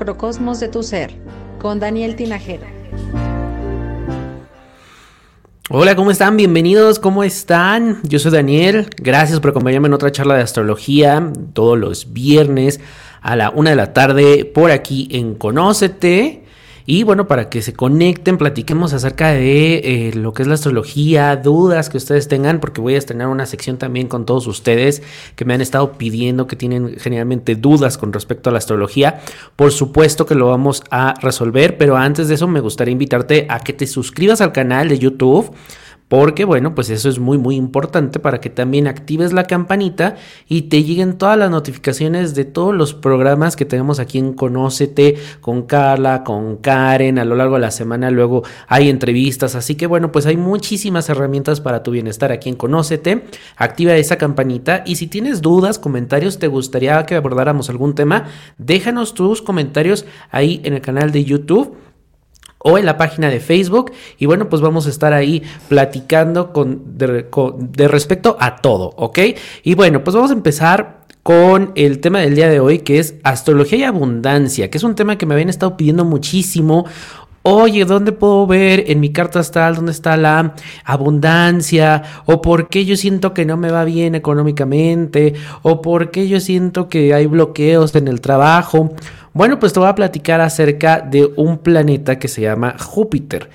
Macrocosmos de tu ser con Daniel Tinajero. Hola, ¿cómo están? Bienvenidos, ¿cómo están? Yo soy Daniel, gracias por acompañarme en otra charla de astrología todos los viernes a la una de la tarde por aquí en Conócete. Y bueno, para que se conecten, platiquemos acerca de eh, lo que es la astrología, dudas que ustedes tengan, porque voy a estrenar una sección también con todos ustedes que me han estado pidiendo, que tienen generalmente dudas con respecto a la astrología. Por supuesto que lo vamos a resolver, pero antes de eso me gustaría invitarte a que te suscribas al canal de YouTube porque bueno, pues eso es muy muy importante para que también actives la campanita y te lleguen todas las notificaciones de todos los programas que tenemos aquí en Conócete con Carla, con Karen, a lo largo de la semana luego hay entrevistas, así que bueno, pues hay muchísimas herramientas para tu bienestar aquí en Conócete. Activa esa campanita y si tienes dudas, comentarios, te gustaría que abordáramos algún tema, déjanos tus comentarios ahí en el canal de YouTube o en la página de Facebook. Y bueno, pues vamos a estar ahí platicando con, de, respecto a todo, ¿ok? Y bueno, pues vamos a empezar con el tema del día de hoy, que es astrología y abundancia, que es un tema que me habían estado pidiendo muchísimo. Oye, ¿dónde puedo ver en mi carta astral dónde está la abundancia? ¿O por qué yo siento que no me va bien económicamente? ¿O por qué yo siento que hay bloqueos en el trabajo? Bueno, pues te voy a platicar acerca de un planeta que se llama Júpiter.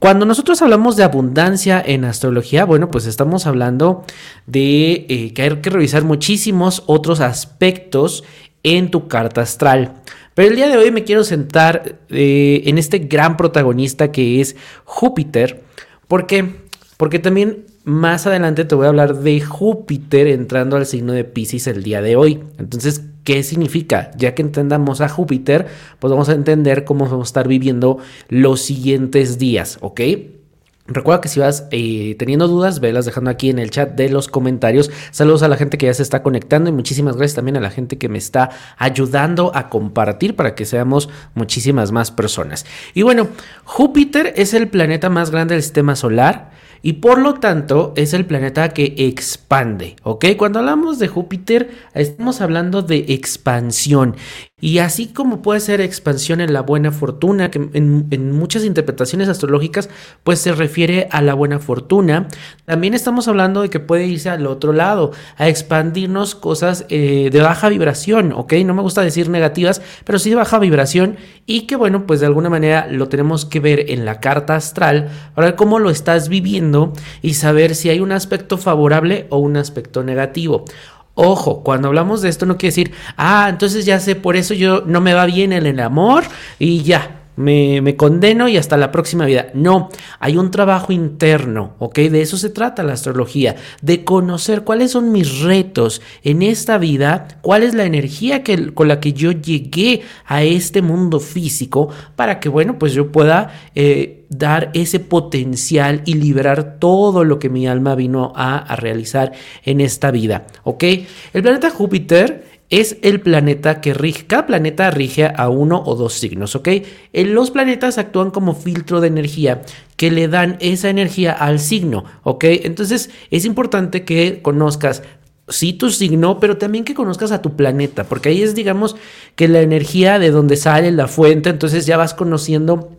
Cuando nosotros hablamos de abundancia en astrología, bueno, pues estamos hablando de eh, que hay que revisar muchísimos otros aspectos en tu carta astral. Pero el día de hoy me quiero sentar eh, en este gran protagonista que es Júpiter. ¿Por qué? Porque también más adelante te voy a hablar de Júpiter entrando al signo de Pisces el día de hoy. Entonces, ¿qué significa? Ya que entendamos a Júpiter, pues vamos a entender cómo vamos a estar viviendo los siguientes días, ¿ok? Recuerda que si vas eh, teniendo dudas, velas dejando aquí en el chat de los comentarios. Saludos a la gente que ya se está conectando y muchísimas gracias también a la gente que me está ayudando a compartir para que seamos muchísimas más personas. Y bueno, Júpiter es el planeta más grande del sistema solar y por lo tanto es el planeta que expande, ¿ok? Cuando hablamos de Júpiter estamos hablando de expansión y así como puede ser expansión en la buena fortuna, que en, muchas interpretaciones astrológicas pues se refiere a la buena fortuna, también estamos hablando de que puede irse al otro lado, a expandirnos cosas eh, de baja vibración, ¿ok? No me gusta decir negativas, pero sí de baja vibración y que bueno, pues de alguna manera lo tenemos que ver en la carta astral para ver cómo lo estás viviendo y saber si hay un aspecto favorable o un aspecto negativo. Ojo, cuando hablamos de esto no quiere decir, ah, entonces ya sé, por eso yo no me va bien en el amor y ya, me, condeno y hasta la próxima vida. No, hay un trabajo interno, ¿ok? De eso se trata la astrología, de conocer cuáles son mis retos en esta vida, cuál es la energía que, con la que yo llegué a este mundo físico para que, bueno, pues yo pueda eh, dar ese potencial y liberar todo lo que mi alma vino a, realizar en esta vida, ¿ok? El planeta Júpiter es el planeta que rige. Cada planeta rige a uno o dos signos, ¿ok? Los planetas actúan como filtro de energía que le dan esa energía al signo, ¿ok? Entonces es importante que conozcas sí tu signo, pero también que conozcas a tu planeta, porque ahí es, digamos, que la energía de donde sale la fuente, entonces ya vas conociendo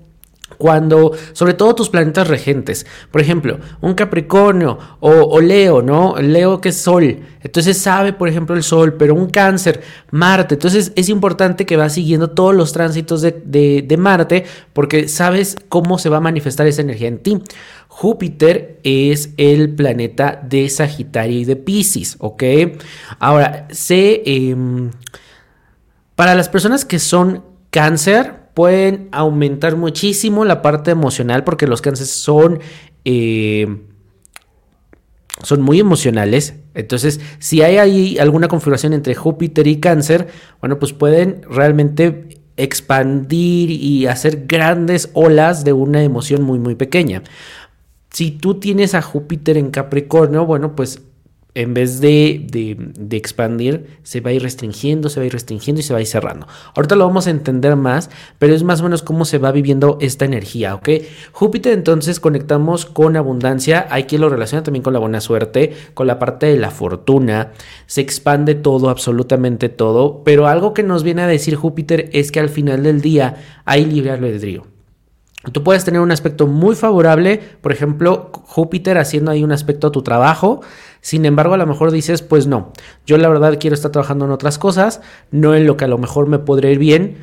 cuando, sobre todo tus planetas regentes, por ejemplo, un Capricornio o, Leo, ¿no? Leo que es Sol, entonces sabe, por ejemplo, el Sol, pero un Cáncer, Marte, entonces es importante que vas siguiendo todos los tránsitos de, Marte porque sabes cómo se va a manifestar esa energía en ti. Júpiter es el planeta de Sagitario y de Pisces, ¿ok? Ahora, sé, em, para las personas que son cáncer, pueden aumentar muchísimo la parte emocional porque los cánceres son... Eh, son muy emocionales. Entonces, si hay ahí alguna configuración entre Júpiter y Cáncer, bueno, pues pueden realmente expandir y hacer grandes olas de una emoción muy, muy pequeña. Si tú tienes a Júpiter en Capricornio, bueno, pues en vez de, de, expandir, se va a ir restringiendo, se va a ir restringiendo y se va a ir cerrando. Ahorita lo vamos a entender más, pero es más o menos cómo se va viviendo esta energía, ¿ok? Júpiter entonces conectamos con abundancia, hay quien lo relaciona también con la buena suerte, con la parte de la fortuna, se expande todo, absolutamente todo, pero algo que nos viene a decir Júpiter es que al final del día hay libre albedrío. Tú puedes tener un aspecto muy favorable, por ejemplo, Júpiter haciendo ahí un aspecto a tu trabajo, sin embargo, a lo mejor dices, pues no, yo la verdad quiero estar trabajando en otras cosas, no en lo que a lo mejor me podría ir bien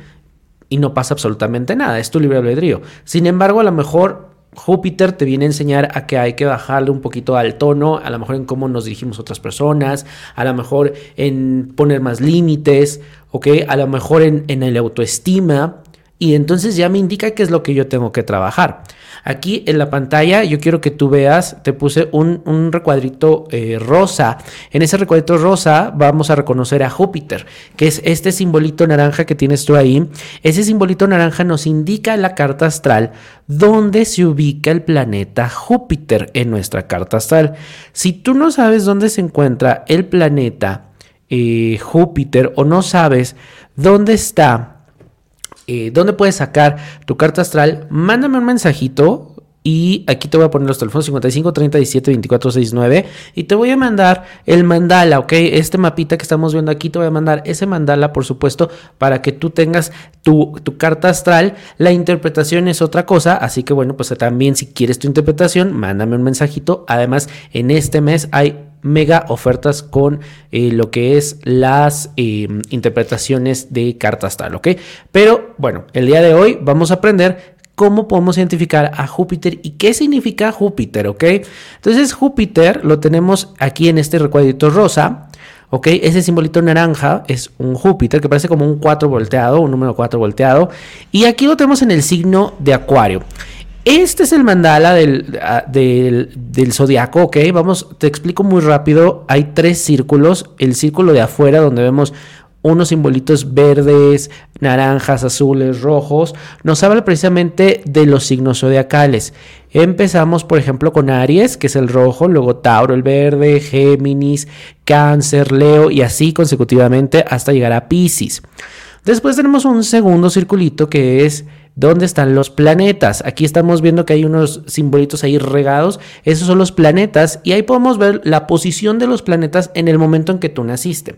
y no pasa absolutamente nada, es tu libre albedrío. Sin embargo, a lo mejor Júpiter te viene a enseñar a que hay que bajarle un poquito al tono, a lo mejor en cómo nos dirigimos a otras personas, a lo mejor en poner más límites, ¿ok? A lo mejor en, en el autoestima, y entonces ya me indica qué es lo que yo tengo que trabajar. Aquí en la pantalla yo quiero que tú veas, te puse un, recuadrito eh, rosa. En ese recuadrito rosa vamos a reconocer a Júpiter, que es este simbolito naranja que tienes tú ahí. Ese simbolito naranja nos indica en la carta astral dónde se ubica el planeta Júpiter en nuestra carta astral. Si tú no sabes dónde se encuentra el planeta eh, Júpiter o no sabes dónde está eh, dónde puedes sacar tu carta astral, mándame un mensajito. Y aquí te voy a poner los teléfonos 55 30 17 24 69 y te voy a mandar el mandala, ¿ok? Este mapita que estamos viendo aquí, te voy a mandar ese mandala, por supuesto, para que tú tengas tu, tu carta astral. La interpretación es otra cosa, así que bueno, pues también si quieres tu interpretación, mándame un mensajito. Además, en este mes hay mega ofertas con eh, lo que es las eh, interpretaciones de cartas tal, ¿ok? Pero bueno, el día de hoy vamos a aprender cómo podemos identificar a Júpiter y qué significa Júpiter, ¿ok? Entonces Júpiter lo tenemos aquí en este recuadrito rosa. ¿ok? Ese simbolito naranja es un Júpiter que parece como un 4 volteado, un número 4 volteado. Y aquí lo tenemos en el signo de Acuario. Este es el mandala ah, del, del, zodiaco, ok. Vamos, te explico muy rápido. Hay tres círculos. El círculo de afuera, donde vemos unos simbolitos verdes, naranjas, azules, rojos, nos habla precisamente de los signos zodiacales. Empezamos, por ejemplo, con Aries, que es el rojo, luego Tauro, el verde, Géminis, Cáncer, Leo y así consecutivamente hasta llegar a Pisces. Después tenemos un segundo circulito que es ¿Dónde están los planetas? Aquí estamos viendo que hay unos simbolitos ahí regados. Esos son los planetas y ahí podemos ver la posición de los planetas en el momento en que tú naciste.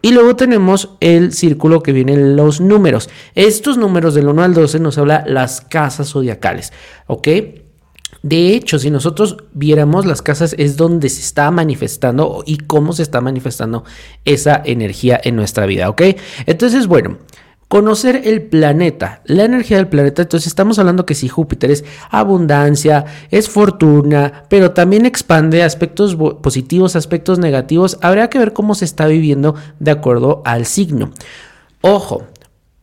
Y luego tenemos el círculo que vienen los números. Estos números del 1 al 12 nos habla las casas zodiacales, ¿ok? De hecho, si nosotros viéramos las casas es donde se está manifestando y cómo se está manifestando esa energía en nuestra vida, ¿ok? Entonces, bueno, Conocer el planeta, la energía del planeta, entonces estamos hablando que si Júpiter es abundancia, es fortuna, pero también expande aspectos positivos, aspectos negativos, habría que ver cómo se está viviendo de acuerdo al signo. Ojo,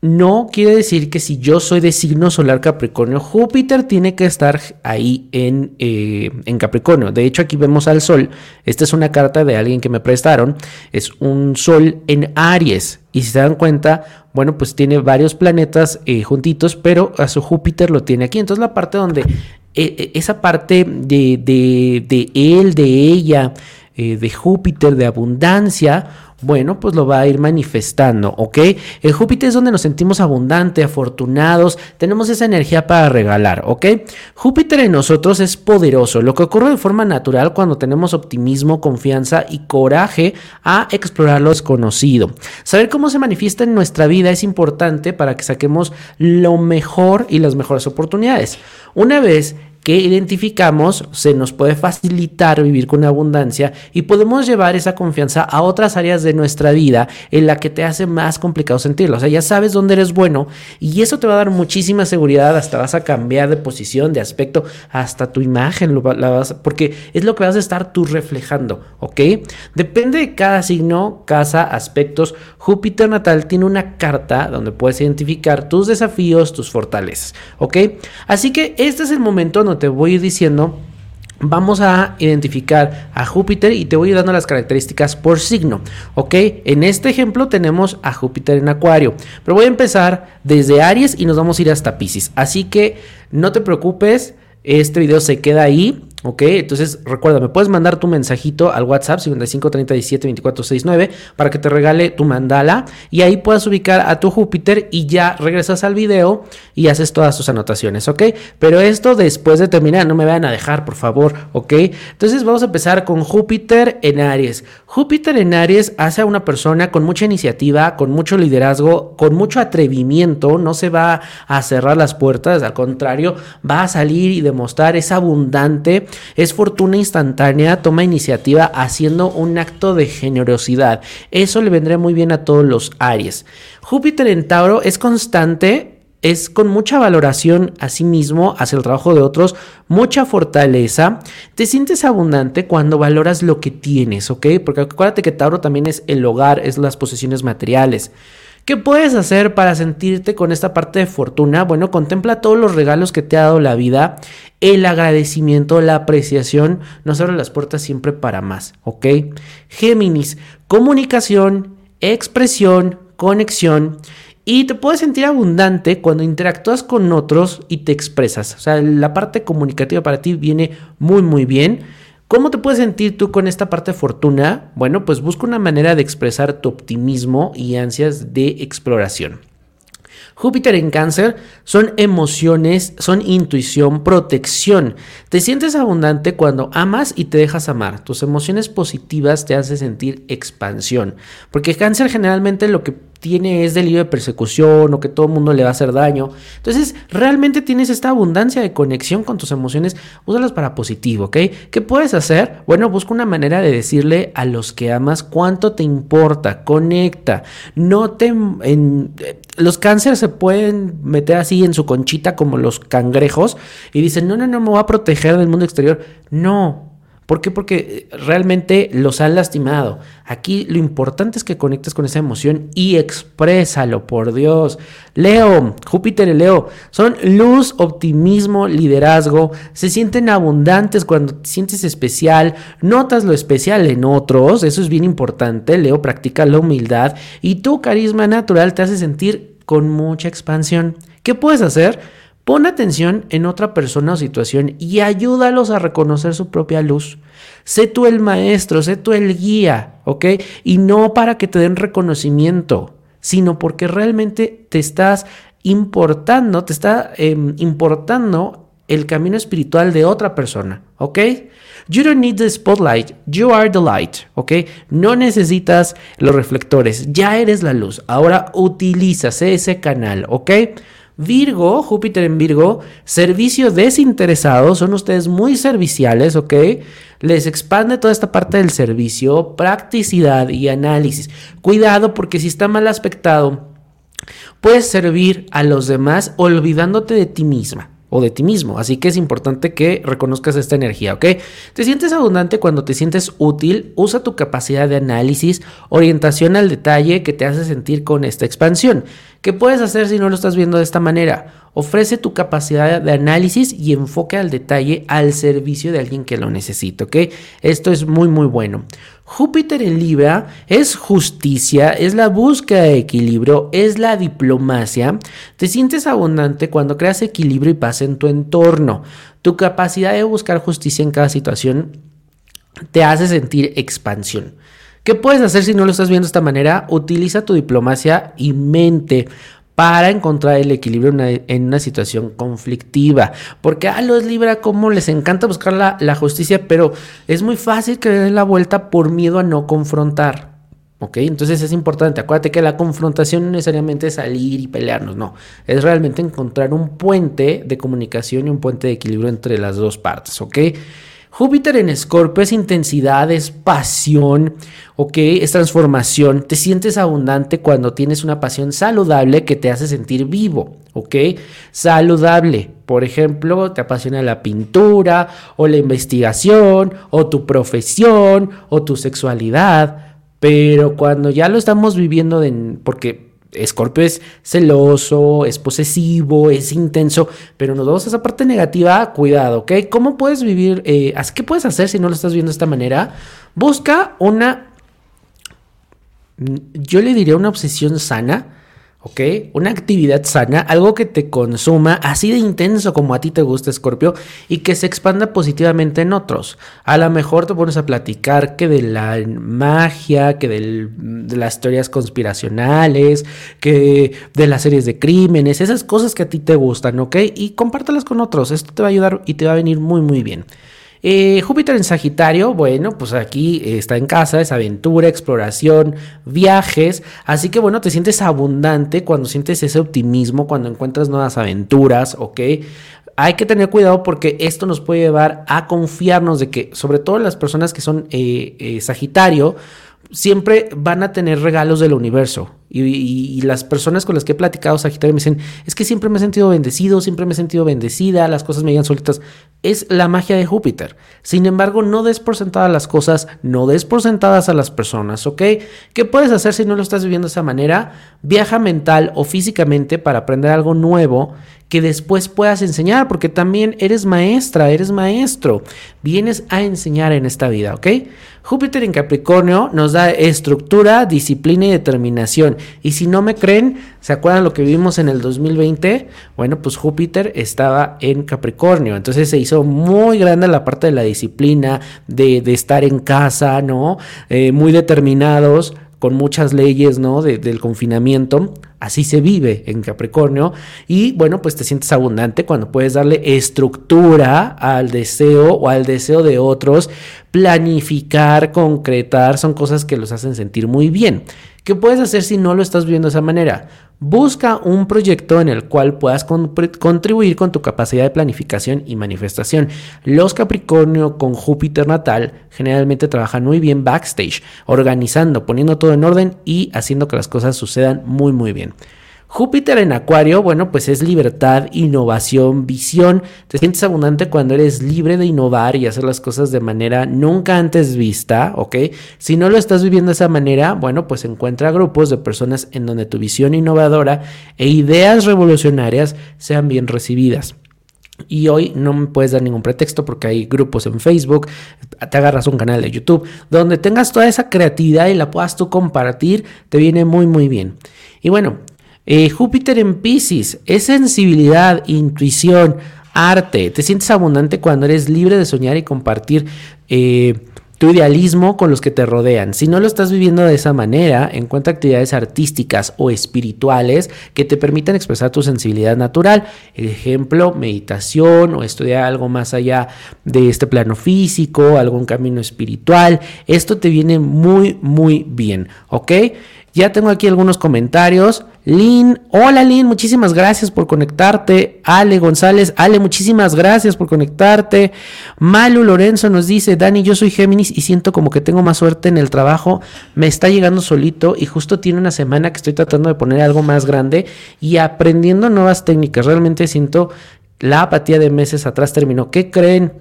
no quiere decir que si yo soy de signo solar Capricornio, Júpiter tiene que estar ahí en, eh, en, Capricornio. De hecho, aquí vemos al Sol. Esta es una carta de alguien que me prestaron. Es un Sol en Aries. Y si se dan cuenta, bueno, pues tiene varios planetas eh, juntitos, pero a su Júpiter lo tiene aquí. Entonces la parte donde eh, esa parte de, de, de él, de ella, de Júpiter, de abundancia, bueno, pues lo va a ir manifestando, ¿ok? El Júpiter es donde nos sentimos abundantes, afortunados, tenemos esa energía para regalar, ¿ok? Júpiter en nosotros es poderoso, lo que ocurre de forma natural cuando tenemos optimismo, confianza y coraje a explorar lo desconocido. Saber cómo se manifiesta en nuestra vida es importante para que saquemos lo mejor y las mejores oportunidades. Una vez que identificamos, se nos puede facilitar vivir con abundancia y podemos llevar esa confianza a otras áreas de nuestra vida en la que te hace más complicado sentirlo. O sea, ya sabes dónde eres bueno y eso te va a dar muchísima seguridad, hasta vas a cambiar de posición, de aspecto, hasta tu imagen, lo, vas, porque es lo que vas a estar tú reflejando, ¿ok? Depende de cada signo, casa, aspectos. Júpiter natal tiene una carta donde puedes identificar tus desafíos, tus fortalezas, ¿ok? Así que este es el momento te voy diciendo, vamos a identificar a Júpiter y te voy dando las características por signo, ¿ok? En este ejemplo tenemos a Júpiter en Acuario, pero voy a empezar desde Aries y nos vamos a ir hasta Pisces, así que no te preocupes, este video se queda ahí, ¿ok? Entonces recuerda, me puedes mandar tu mensajito al WhatsApp 55 37 24 69 para que te regale tu mandala y ahí puedas ubicar a tu Júpiter y ya regresas al video y haces todas tus anotaciones, ¿ok? Pero esto después de terminar, no me vayan a dejar, por favor, ¿ok? Entonces vamos a empezar con Júpiter en Aries. Júpiter en Aries hace a una persona con mucha iniciativa, con mucho liderazgo, con mucho atrevimiento, no se va a cerrar las puertas, al contrario, va a salir y demostrar es abundante, es fortuna instantánea, toma iniciativa haciendo un acto de generosidad. Eso le vendría muy bien a todos los Aries. Júpiter en Tauro es constante, es con mucha valoración a sí mismo, hacia el trabajo de otros, mucha fortaleza. Te sientes abundante cuando valoras lo que tienes, ¿ok? Porque acuérdate que Tauro también es el hogar, es las posesiones materiales. ¿Qué puedes hacer para sentirte con esta parte de fortuna? Bueno, contempla todos los regalos que te ha dado la vida, el agradecimiento, la apreciación, nos abre las puertas siempre para más, ¿ok? Géminis, comunicación, expresión, conexión. Y te puedes sentir abundante cuando interactúas con otros y te expresas. O sea, la parte comunicativa para ti viene muy, muy bien. ¿Cómo te puedes sentir tú con esta parte de fortuna? Bueno, pues busca una manera de expresar tu optimismo y ansias de exploración. Júpiter en cáncer son emociones, son intuición, protección. Te sientes abundante cuando amas y te dejas amar. Tus emociones positivas te hacen sentir expansión. Porque cáncer generalmente lo que tiene es delirio de persecución o que todo el mundo le va a hacer daño. Entonces, realmente tienes esta abundancia de conexión con tus emociones, úsalas para positivo, ¿ok? ¿Qué puedes hacer? Bueno, busca una manera de decirle a los que amas cuánto te importa, conecta, no te... En, los cánceres se pueden meter así en su conchita como los cangrejos y dicen, no, no, no, me voy a proteger del mundo exterior. No, ¿Por qué? Porque eh, realmente los han lastimado. Aquí lo importante es que conectes con esa emoción y exprésalo, por Dios. Leo, Júpiter y Leo, son luz, optimismo, liderazgo. Se sienten abundantes cuando te sientes especial. Notas lo especial en otros. Eso es bien importante. Leo practica la humildad y tu carisma natural te hace sentir con mucha expansión. ¿Qué puedes hacer? Pon atención en otra persona o situación y ayúdalos a reconocer su propia luz. Sé tú el maestro, sé tú el guía, ¿ok? Y no para que te den reconocimiento, sino porque realmente te estás importando, te está em, importando el camino espiritual de otra persona, ¿ok? You don't need the spotlight, you are the light, ¿ok? No necesitas los reflectores, ya eres la luz. Ahora utiliza ese canal, ¿ok? Virgo, Júpiter en Virgo, servicio desinteresado, son ustedes muy serviciales, ¿ok? Les expande toda esta parte del servicio, practicidad y análisis. Cuidado porque si está mal aspectado, puedes servir a los demás olvidándote de ti misma o de ti mismo. Así que es importante que reconozcas esta energía, ¿ok? Te sientes abundante cuando te sientes útil, usa tu capacidad de análisis, orientación al detalle que te hace sentir con esta expansión. ¿Qué puedes hacer si no lo estás viendo de esta manera? Ofrece tu capacidad de análisis y enfoque al detalle al servicio de alguien que lo necesite, ¿ok? Esto es muy, muy bueno. Júpiter en Libra es justicia, es la búsqueda de equilibrio, es la diplomacia. Te sientes abundante cuando creas equilibrio y paz en tu entorno. Tu capacidad de buscar justicia en cada situación te hace sentir expansión. ¿Qué puedes hacer si no lo estás viendo de esta manera? Utiliza tu diplomacia y mente para encontrar el equilibrio en una, situación conflictiva. Porque a los Libra, como les encanta buscar la, justicia, pero es muy fácil que den la vuelta por miedo a no confrontar. ¿Ok? Entonces es importante, acuérdate que la confrontación no necesariamente es salir y pelearnos, no. Es realmente encontrar un puente de comunicación y un puente de equilibrio entre las dos partes, ¿ok? Júpiter en Escorpio es intensidad, es pasión, ¿ok? Es transformación. Te sientes abundante cuando tienes una pasión saludable que te hace sentir vivo, ¿ok? Saludable. Por ejemplo, te apasiona la pintura o la investigación o tu profesión o tu sexualidad. Pero cuando ya lo estamos viviendo, de, porque Escorpio es celoso, es posesivo, es intenso, pero nos vamos a esa parte negativa, cuidado, ¿ok? ¿Cómo puedes vivir? Eh, ¿Qué puedes hacer si no lo estás viendo de esta manera? Busca una, yo le diría una obsesión sana, ¿ok? Una actividad sana, algo que te consuma así de intenso como a ti te gusta, Scorpio, y que se expanda positivamente en otros. A lo mejor te pones a platicar que de la magia, que de las teorías conspiracionales, que de las series de crímenes, esas cosas que a ti te gustan, ¿ok? Y compártelas con otros, esto te va a ayudar y te va a venir muy, muy bien. Eh, Júpiter en Sagitario, bueno, pues aquí está en casa, es aventura, exploración, viajes, así que bueno, te sientes abundante cuando sientes ese optimismo, cuando encuentras nuevas aventuras, ¿ok? Hay que tener cuidado porque esto nos puede llevar a confiarnos de que, sobre todo las personas que son eh, eh, Sagitario, siempre van a tener regalos del universo. Y, las personas con las que he platicado Sagitario me dicen, es que siempre me he sentido bendecido, siempre me he sentido bendecida, las cosas me llegan solitas. Es la magia de Júpiter. Sin embargo, no des por las cosas, no des por sentadas a las personas, ¿ok? ¿Qué puedes hacer si no lo estás viviendo de esa manera? Viaja mental o físicamente para aprender algo nuevo que después puedas enseñar, porque también eres maestra, eres maestro, vienes a enseñar en esta vida, ¿ok? Júpiter en Capricornio nos da estructura, disciplina y determinación. Y si no me creen, ¿se acuerdan lo que vimos en el 2020? Bueno, pues Júpiter estaba en Capricornio, entonces se hizo muy grande la parte de la disciplina, de, estar en casa, ¿no? Eh, muy determinados con muchas leyes, ¿no? del confinamiento. Así se vive en Capricornio. Y bueno, pues te sientes abundante cuando puedes darle estructura al deseo o al deseo de otros. Planificar, concretar, son cosas que los hacen sentir muy bien. ¿Qué puedes hacer si no lo estás viendo de esa manera? Busca un proyecto en el cual puedas contribuir con tu capacidad de planificación y manifestación. Los Capricornio con Júpiter natal generalmente trabajan muy bien backstage, organizando, poniendo todo en orden y haciendo que las cosas sucedan muy muy bien. Júpiter en Acuario, bueno, pues es libertad, innovación, visión. Te sientes abundante cuando eres libre de innovar y hacer las cosas de manera nunca antes vista, ¿ok? Si no lo estás viviendo de esa manera, bueno, pues encuentra grupos de personas en donde tu visión innovadora e ideas revolucionarias sean bien recibidas. Y hoy no me puedes dar ningún pretexto porque hay grupos en Facebook, te agarras un canal de YouTube, donde tengas toda esa creatividad y la puedas tú compartir, te viene muy muy bien. Y bueno, eh, Júpiter en Pisces es sensibilidad, intuición, arte. Te sientes abundante cuando eres libre de soñar y compartir eh, tu idealismo con los que te rodean. Si no lo estás viviendo de esa manera, encuentra actividades artísticas o espirituales que te permitan expresar tu sensibilidad natural. Ejemplo, meditación o estudiar algo más allá de este plano físico, algún camino espiritual. Esto te viene muy, muy bien, ¿ok? Ya tengo aquí algunos comentarios. Lin, hola Lin, muchísimas gracias por conectarte. Ale González, Ale, muchísimas gracias por conectarte. Malu Lorenzo nos dice, Dani, yo soy Géminis y siento como que tengo más suerte en el trabajo. Me está llegando solito y justo tiene una semana que estoy tratando de poner algo más grande y aprendiendo nuevas técnicas. Realmente siento la apatía de meses atrás terminó. ¿Qué creen?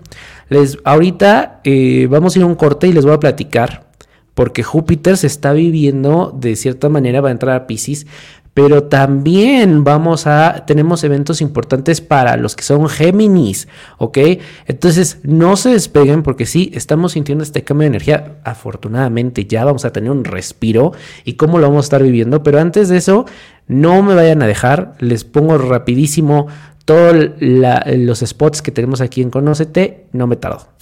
Les, ahorita eh, vamos a ir a un corte y les voy a platicar porque Júpiter se está viviendo de cierta manera, va a entrar a Pisces, pero también vamos a, tenemos eventos importantes para los que son Géminis, ¿ok? Entonces, no se despeguen porque sí, estamos sintiendo este cambio de energía. Afortunadamente, ya vamos a tener un respiro y cómo lo vamos a estar viviendo, pero antes de eso, no me vayan a dejar, les pongo rapidísimo todos los spots que tenemos aquí en Conócete, no me tardo.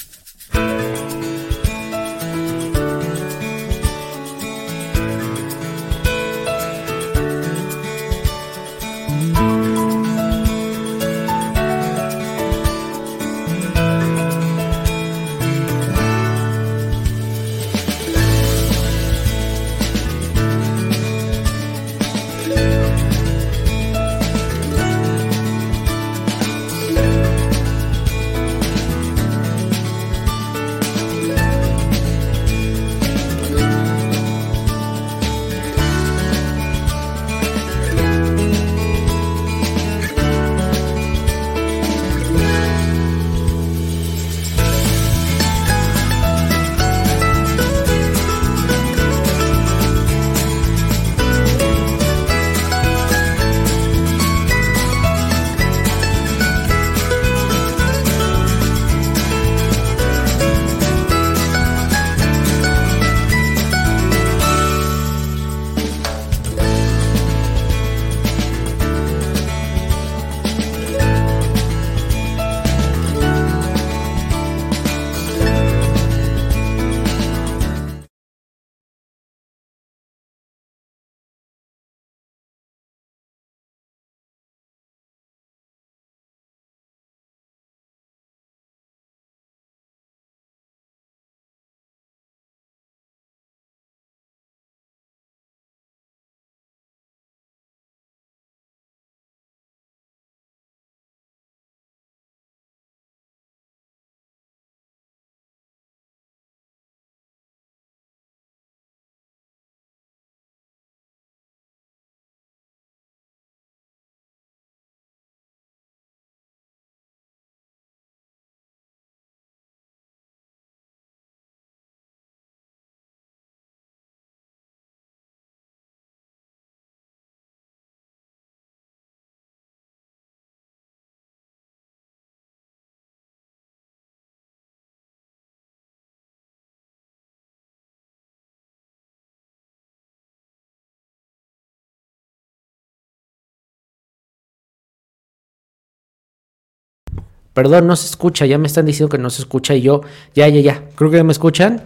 Perdón, no se escucha, ya me están diciendo que no se escucha y yo, ya, ya, ya, creo que me escuchan.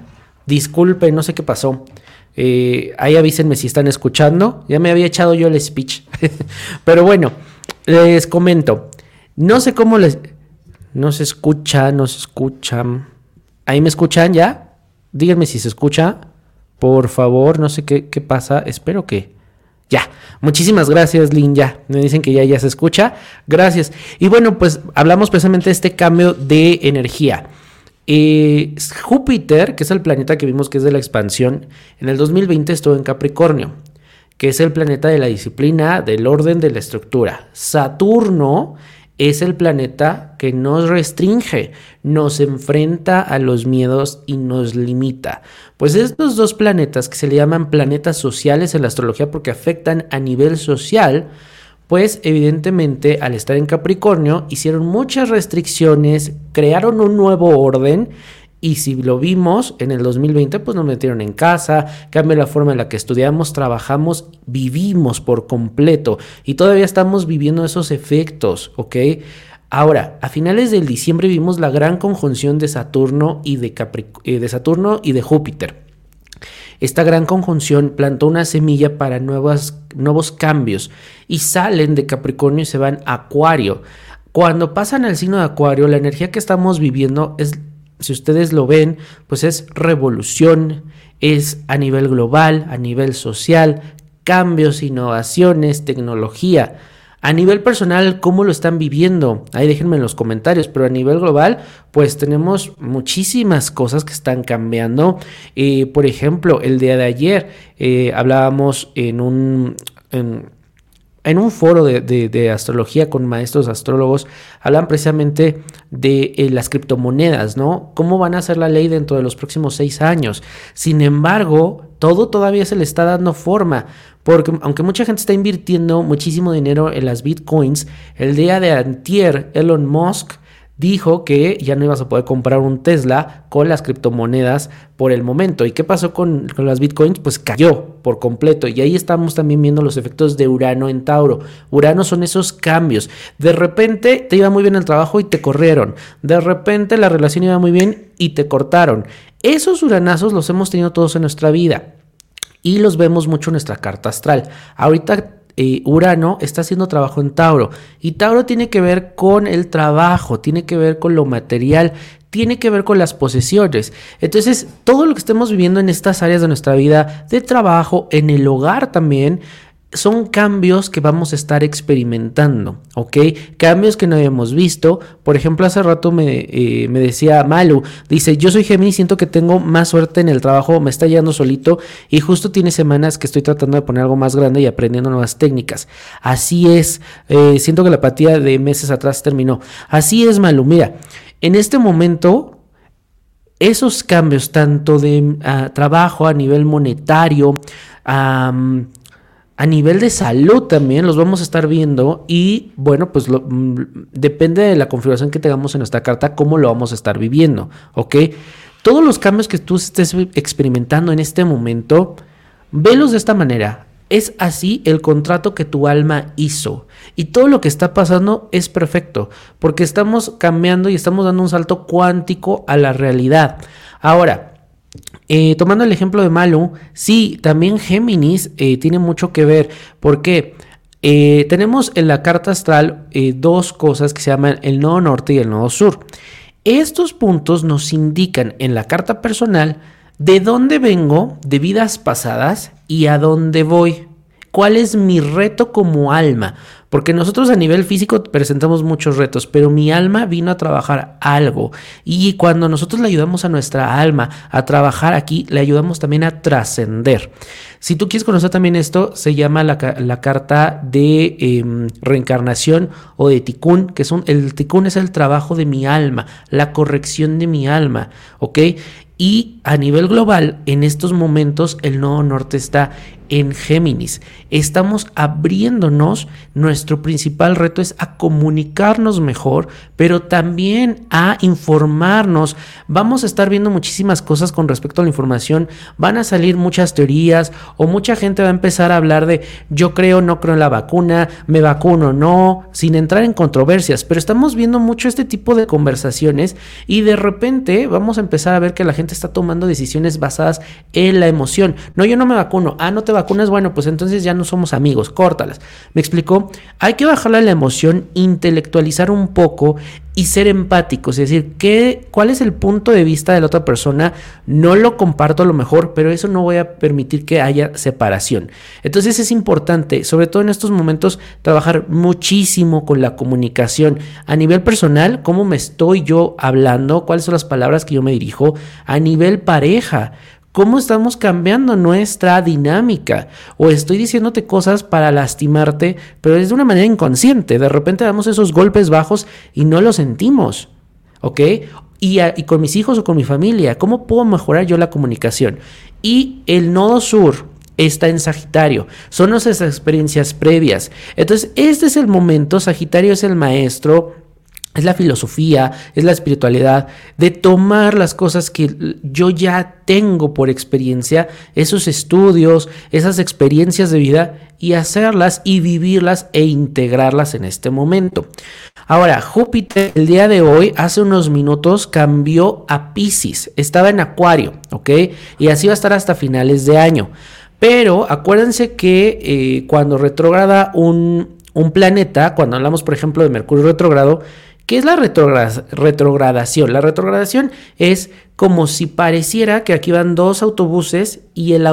Disculpe, no sé qué pasó. Eh, ahí avísenme si están escuchando. Ya me había echado yo el speech. Pero bueno, les comento. No sé cómo les... No se escucha, no se escuchan. ¿Ahí me escuchan ya? Díganme si se escucha. Por favor, no sé qué, qué pasa. Espero que... Ya, muchísimas gracias, Lin. Ya, me dicen que ya, ya se escucha. Gracias. Y bueno, pues hablamos precisamente de este cambio de energía. Eh, Júpiter, que es el planeta que vimos que es de la expansión, en el 2020 estuvo en Capricornio, que es el planeta de la disciplina, del orden, de la estructura. Saturno es el planeta que nos restringe, nos enfrenta a los miedos y nos limita. Pues estos dos planetas que se le llaman planetas sociales en la astrología porque afectan a nivel social, pues evidentemente al estar en Capricornio hicieron muchas restricciones, crearon un nuevo orden y si lo vimos en el 2020, pues nos metieron en casa, cambió la forma en la que estudiamos, trabajamos, vivimos por completo y todavía estamos viviendo esos efectos, ¿ok? Ahora, a finales del diciembre vimos la gran conjunción de Saturno y de, eh, de Saturno y de Júpiter. Esta gran conjunción plantó una semilla para nuevos cambios y salen de Capricornio y se van a Acuario. Cuando pasan al signo de Acuario, la energía que estamos viviendo es si ustedes lo ven, pues es revolución, es a nivel global, a nivel social, cambios, innovaciones, tecnología. A nivel personal, ¿cómo lo están viviendo? Ahí déjenme en los comentarios, pero a nivel global, pues tenemos muchísimas cosas que están cambiando. Eh, por ejemplo, el día de ayer eh, hablábamos en un un foro de, astrología con maestros astrólogos, hablan precisamente de eh, las criptomonedas, ¿no? ¿Cómo van a ser la ley dentro de los próximos seis años? Sin embargo, todo todavía se le está dando forma, porque aunque mucha gente está invirtiendo muchísimo dinero en las bitcoins, el día de antier, Elon Musk dijo que ya no ibas a poder comprar un Tesla con las criptomonedas por el momento. ¿Y qué pasó con, las bitcoins? Pues cayó por completo. Y ahí estamos también viendo los efectos de Urano en Tauro. Urano son esos cambios. De repente te iba muy bien el trabajo y te corrieron. De repente la relación iba muy bien y te cortaron. Esos uranazos los hemos tenido todos en nuestra vida. Y los vemos mucho en nuestra carta astral. Ahorita Urano está haciendo trabajo en Tauro. Y Tauro tiene que ver con el trabajo, tiene que ver con lo material, tiene que ver con las posesiones. Entonces, todo lo que estemos viviendo en estas áreas de nuestra vida, de trabajo, en el hogar también, son cambios que vamos a estar experimentando, ¿ok? Cambios que no habíamos visto. Por ejemplo, hace rato me, eh, me, decía Malu, dice, yo soy Géminis, siento que tengo más suerte en el trabajo, me está yendo solito y justo tiene semanas que estoy tratando de poner algo más grande y aprendiendo nuevas técnicas. Así es, eh, siento que la apatía de meses atrás terminó. Así es, Malu, mira, en este momento esos cambios tanto de ah, trabajo a nivel monetario, a nivel de salud también los vamos a estar viendo y bueno, pues mm, depende de la configuración que tengamos en nuestra carta, cómo lo vamos a estar viviendo, ¿ok? Todos los cambios que tú estés experimentando en este momento, velos de esta manera. Es así el contrato que tu alma hizo. Y todo lo que está pasando es perfecto, porque estamos cambiando y estamos dando un salto cuántico a la realidad. Ahora, eh, tomando el ejemplo de Malu, sí, también Géminis eh, tiene mucho que ver. porque eh, tenemos en la carta astral dos cosas que se llaman el nodo norte y el nodo sur. Estos puntos nos indican en la carta personal de dónde vengo de vidas pasadas y a dónde voy. ¿Cuál es mi reto como alma? Porque nosotros a nivel físico presentamos muchos retos, pero mi alma vino a trabajar algo. Y cuando nosotros le ayudamos a nuestra alma a trabajar aquí, le ayudamos también a trascender. Si tú quieres conocer también esto, se llama la, carta de em, reencarnación o de ticún, que es el ticún es el trabajo de mi alma, la corrección de mi alma, ¿ok? Y a nivel global, en estos momentos el nodo norte está en Géminis. Estamos abriéndonos, nuestro principal reto es a comunicarnos mejor, pero también a informarnos. Vamos a estar viendo muchísimas cosas con respecto a la información, van a salir muchas teorías o mucha gente va a empezar a hablar de yo creo, no creo en la vacuna, me vacuno, no, sin entrar en controversias, pero estamos viendo mucho este tipo de conversaciones y de repente vamos a empezar a ver que la gente está tomando decisiones basadas en la emoción. No, yo no me vacuno, ah, no te vacunas, bueno, pues entonces ya no somos amigos, córtalas. ¿Me explicó? Hay que bajarle la emoción, intelectualizar un poco y ser empáticos, es decir, ¿qué, ¿cuál es el punto de vista de la otra persona? No lo comparto a lo mejor, pero eso no voy a permitir que haya separación. Entonces es importante, sobre todo en estos momentos, trabajar muchísimo con la comunicación a nivel personal, cómo me estoy yo hablando, cuáles son las palabras que yo me dirijo, a nivel pareja cómo estamos cambiando nuestra dinámica. O estoy diciéndote cosas para lastimarte, pero es de una manera inconsciente. De repente damos esos golpes bajos y no los sentimos. ¿Ok? Y, y, con mis hijos o con mi familia, ¿cómo puedo mejorar yo la comunicación? Y el nodo sur está en Sagitario, son nuestras experiencias previas. Entonces, este es el momento, Sagitario es el maestro es la filosofía, es la espiritualidad, de tomar las cosas que yo ya tengo por experiencia, esos estudios, esas experiencias de vida, y hacerlas y vivirlas e integrarlas en este momento. Ahora, Júpiter el día de hoy, hace unos minutos, cambió a Pisces, estaba en Acuario, ¿ok? Y así va a estar hasta finales de año. Pero acuérdense que eh, cuando retrograda un, un planeta, cuando hablamos por ejemplo de Mercurio retrógrado, ¿Qué es la retrogradación? La retrogradación es como si pareciera que aquí van dos autobuses y el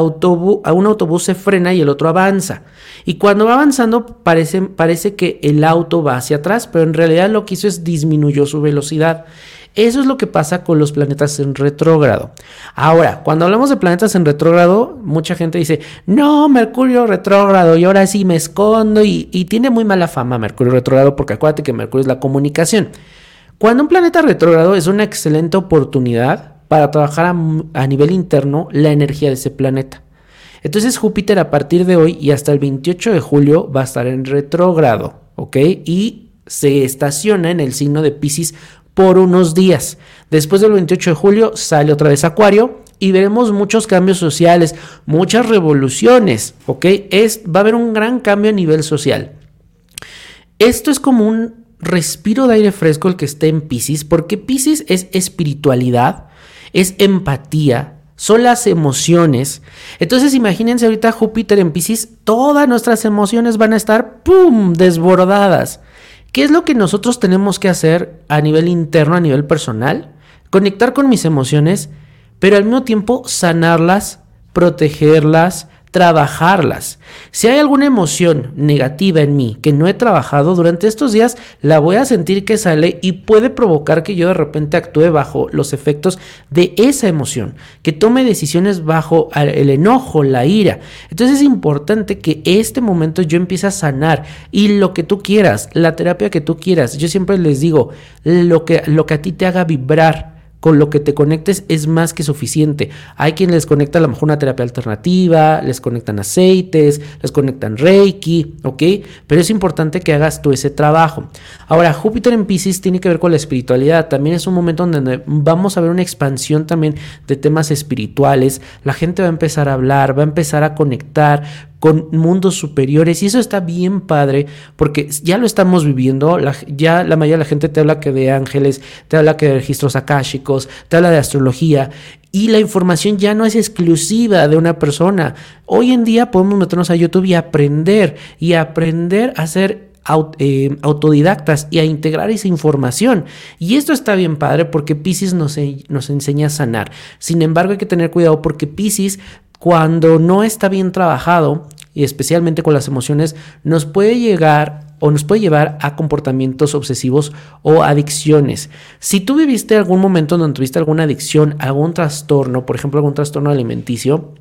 un autobús se frena y el otro avanza. Y cuando va avanzando parece, parece que el auto va hacia atrás, pero en realidad lo que hizo es disminuyó su velocidad. Eso es lo que pasa con los planetas en retrógrado. Ahora, cuando hablamos de planetas en retrógrado, mucha gente dice, no, Mercurio retrógrado, y ahora sí me escondo, y, tiene muy mala fama Mercurio retrógrado, porque acuérdate que Mercurio es la comunicación. Cuando un planeta retrógrado es una excelente oportunidad para trabajar a, a nivel interno la energía de ese planeta. Entonces Júpiter a partir de hoy y hasta el 28 de julio va a estar en retrógrado, ¿ok? Y se estaciona en el signo de Pisces por unos días. Después del 28 de julio sale otra vez Acuario y veremos muchos cambios sociales, muchas revoluciones, ¿ok? Es, va a haber un gran cambio a nivel social. Esto es como un respiro de aire fresco el que esté en Pisces, porque Pisces es espiritualidad, es empatía, son las emociones. Entonces imagínense ahorita Júpiter en Pisces, todas nuestras emociones van a estar, ¡pum!, desbordadas. ¿Qué es lo que nosotros tenemos que hacer a nivel interno, a nivel personal? Conectar con mis emociones, pero al mismo tiempo sanarlas, protegerlas, trabajarlas. Si hay alguna emoción negativa en mí que no he trabajado durante estos días, la voy a sentir que sale y puede provocar que yo de repente actúe bajo los efectos de esa emoción, que tome decisiones bajo el enojo, la ira. Entonces es importante que este momento yo empiece a sanar y lo que tú quieras, la terapia que tú quieras. Yo siempre les digo, lo que, lo que a ti te haga vibrar con lo que te conectes es más que suficiente. Hay quien les conecta a lo mejor una terapia alternativa, les conectan aceites, les conectan Reiki, ¿ok? Pero es importante que hagas tú ese trabajo. Ahora, Júpiter en Pisces tiene que ver con la espiritualidad. También es un momento donde vamos a ver una expansión también de temas espirituales. La gente va a empezar a hablar, va a empezar a conectar con mundos superiores y eso está bien padre porque ya lo estamos viviendo, ya la mayoría de la gente te habla que de ángeles, te habla que de registros akáshicos, te habla de astrología y la información ya no es exclusiva de una persona. Hoy en día podemos meternos a YouTube y aprender y aprender a ser eh, autodidactas y a integrar esa información. Y esto está bien padre porque Pisces nos, nos enseña a sanar. Sin embargo, hay que tener cuidado porque Pisces cuando no está bien trabajado, y especialmente con las emociones, nos puede llegar o nos puede llevar a comportamientos obsesivos o adicciones. Si tú viviste algún momento donde tuviste alguna adicción, algún trastorno, por ejemplo, algún trastorno alimenticio,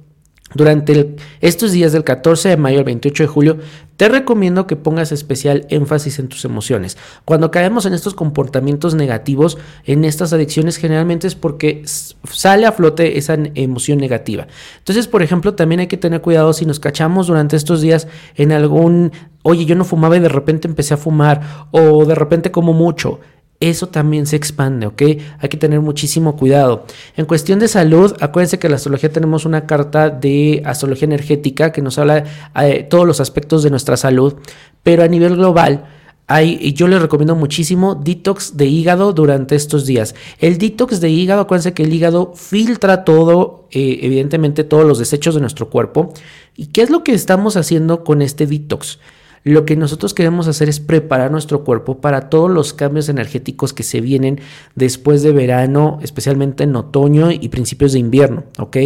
Durante estos días del 14 de mayo al 28 de julio, te recomiendo que pongas especial énfasis en tus emociones. Cuando caemos en estos comportamientos negativos, en estas adicciones, generalmente es porque sale a flote esa emoción negativa. Entonces, por ejemplo, también hay que tener cuidado si nos cachamos durante estos días en algún, oye, yo no fumaba y de repente empecé a fumar, o de repente como mucho eso también se expande, ¿ok? Hay que tener muchísimo cuidado. En cuestión de salud, acuérdense que en la astrología tenemos una carta de astrología energética que nos habla de eh, todos los aspectos de nuestra salud, pero a nivel global, hay, yo les recomiendo muchísimo detox de hígado durante estos días. El detox de hígado, acuérdense que el hígado filtra todo, eh, evidentemente todos los desechos de nuestro cuerpo. ¿Y qué es lo que estamos haciendo con este detox? Lo que nosotros queremos hacer es preparar nuestro cuerpo para todos los cambios energéticos que se vienen después de verano, especialmente en otoño y principios de invierno, ¿ok?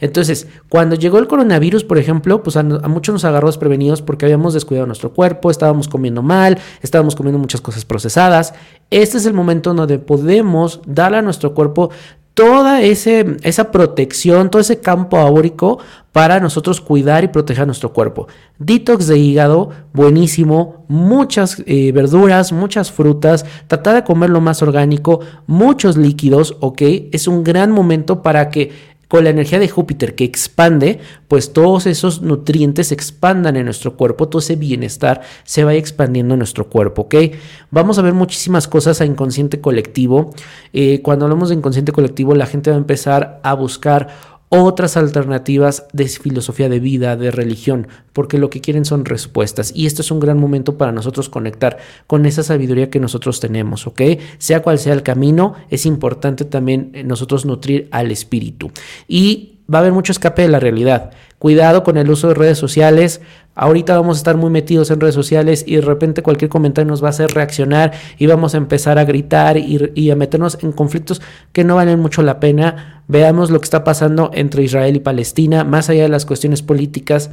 Entonces, cuando llegó el coronavirus, por ejemplo, pues a, muchos nos agarró desprevenidos porque habíamos descuidado nuestro cuerpo, estábamos comiendo mal, estábamos comiendo muchas cosas procesadas. Este es el momento donde podemos darle a nuestro cuerpo toda ese, esa protección, todo ese campo áurico para nosotros cuidar y proteger nuestro cuerpo. Detox de hígado, buenísimo, muchas eh, verduras, muchas frutas, tratar de comer lo más orgánico, muchos líquidos, ¿ok? Es un gran momento para que con la energía de Júpiter que expande, pues todos esos nutrientes se expandan en nuestro cuerpo, todo ese bienestar se va expandiendo en nuestro cuerpo, ¿ok? Vamos a ver muchísimas cosas a inconsciente colectivo. Eh, cuando hablamos de inconsciente colectivo, la gente va a empezar a buscar otras alternativas de filosofía de vida, de religión, porque lo que quieren son respuestas. Y esto es un gran momento para nosotros conectar con esa sabiduría que nosotros tenemos, ¿ok? Sea cual sea el camino, es importante también eh, nosotros nutrir al espíritu. Y va a haber mucho escape de la realidad. Cuidado con el uso de redes sociales. Ahorita vamos a estar muy metidos en redes sociales y de repente cualquier comentario nos va a hacer reaccionar y vamos a empezar a gritar y, a meternos en conflictos que no valen mucho la pena. Veamos lo que está pasando entre Israel y Palestina, más allá de las cuestiones políticas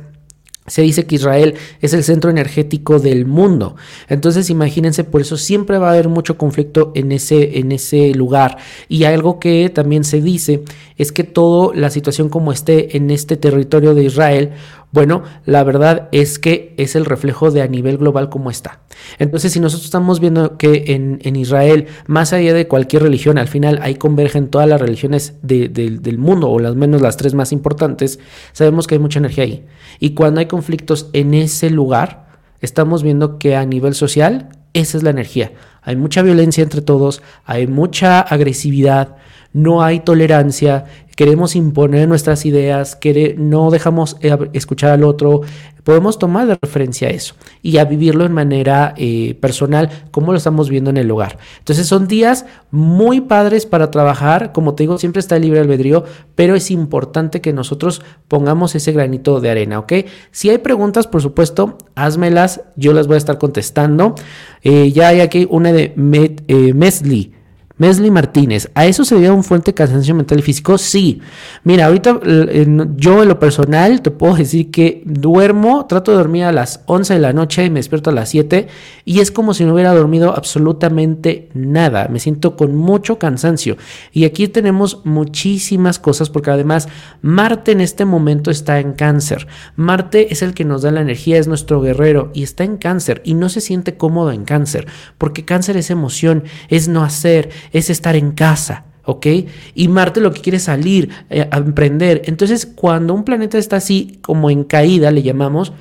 se dice que Israel es el centro energético del mundo. Entonces, imagínense, por eso siempre va a haber mucho conflicto en ese, en ese lugar. Y algo que también se dice es que toda la situación como esté en este territorio de Israel, bueno, la verdad es que es el reflejo de a nivel global cómo está. Entonces, si nosotros estamos viendo que en, Israel, más allá de cualquier religión, al final ahí convergen todas las religiones del mundo, o al menos las tres más importantes, sabemos que hay mucha energía ahí. Y cuando hay conflictos en ese lugar, estamos viendo que a nivel social, esa es la energía. Hay mucha violencia entre todos, hay mucha agresividad, no hay tolerancia, queremos imponer nuestras ideas, no dejamos eh, escuchar al otro, podemos tomar de referencia eso y a vivirlo en manera eh, personal como lo estamos viendo en el hogar. Entonces son días muy padres para trabajar, como te digo, siempre está el libre albedrío, pero es importante que nosotros pongamos ese granito de arena, ¿ok? Si hay preguntas, por supuesto, házmelas, yo las voy a estar contestando. Eh, ya hay aquí una de Mesli. Mesli Martínez, ¿a eso se debe un fuerte cansancio mental y físico? Sí. Mira, ahorita yo en lo personal te puedo decir que duermo, trato de dormir a las 11 de la noche y me despierto a las 7 y es como si no hubiera dormido absolutamente nada. Me siento con mucho cansancio. Y aquí tenemos muchísimas cosas porque además Marte en este momento está en cáncer. Marte es el que nos da la energía, es nuestro guerrero y está en cáncer y no se siente cómodo en cáncer porque cáncer es emoción, es no hacer es estar en casa. ¿ok? Y Marte lo que quiere es salir, eh, a emprender. Entonces, cuando un planeta está así como en caída, le llamamos,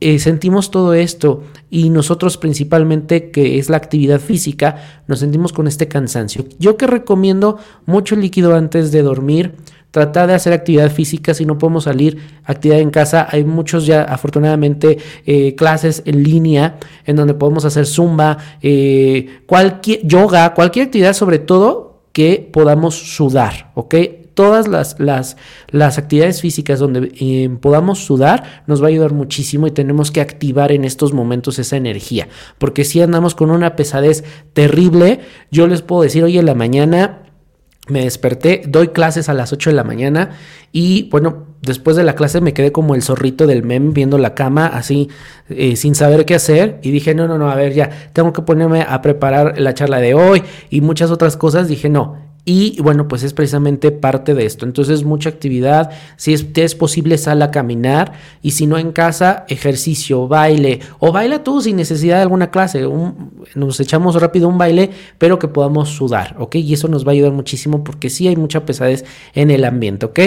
eh, sentimos todo esto y nosotros principalmente, que es la actividad física, nos sentimos con este cansancio. Yo que recomiendo mucho líquido antes de dormir, tratar de hacer actividad física si no podemos salir, actividad en casa. Hay muchos ya afortunadamente eh, clases en línea en donde podemos hacer zumba, eh, cualquier yoga, cualquier actividad sobre todo que podamos sudar, ¿ok? Todas las, las, las actividades físicas donde eh, podamos sudar nos va a ayudar muchísimo y tenemos que activar en estos momentos esa energía. Porque si andamos con una pesadez terrible, yo les puedo decir, hoy en la mañana me desperté, doy clases a las 8 de la mañana y bueno, después de la clase me quedé como el zorrito del meme viendo la cama así eh, sin saber qué hacer y dije, no, no, no, a ver, ya, tengo que ponerme a preparar la charla de hoy y muchas otras cosas. Dije, no, Y bueno, pues es precisamente parte de esto. Entonces, mucha actividad. Si es, es posible, sal a caminar. Y si no en casa, ejercicio, baile. O baila tú sin necesidad de alguna clase. nos echamos rápido un baile, pero que podamos sudar, ¿ok? Y eso nos va a ayudar muchísimo porque sí hay mucha pesadez en el ambiente, ¿ok?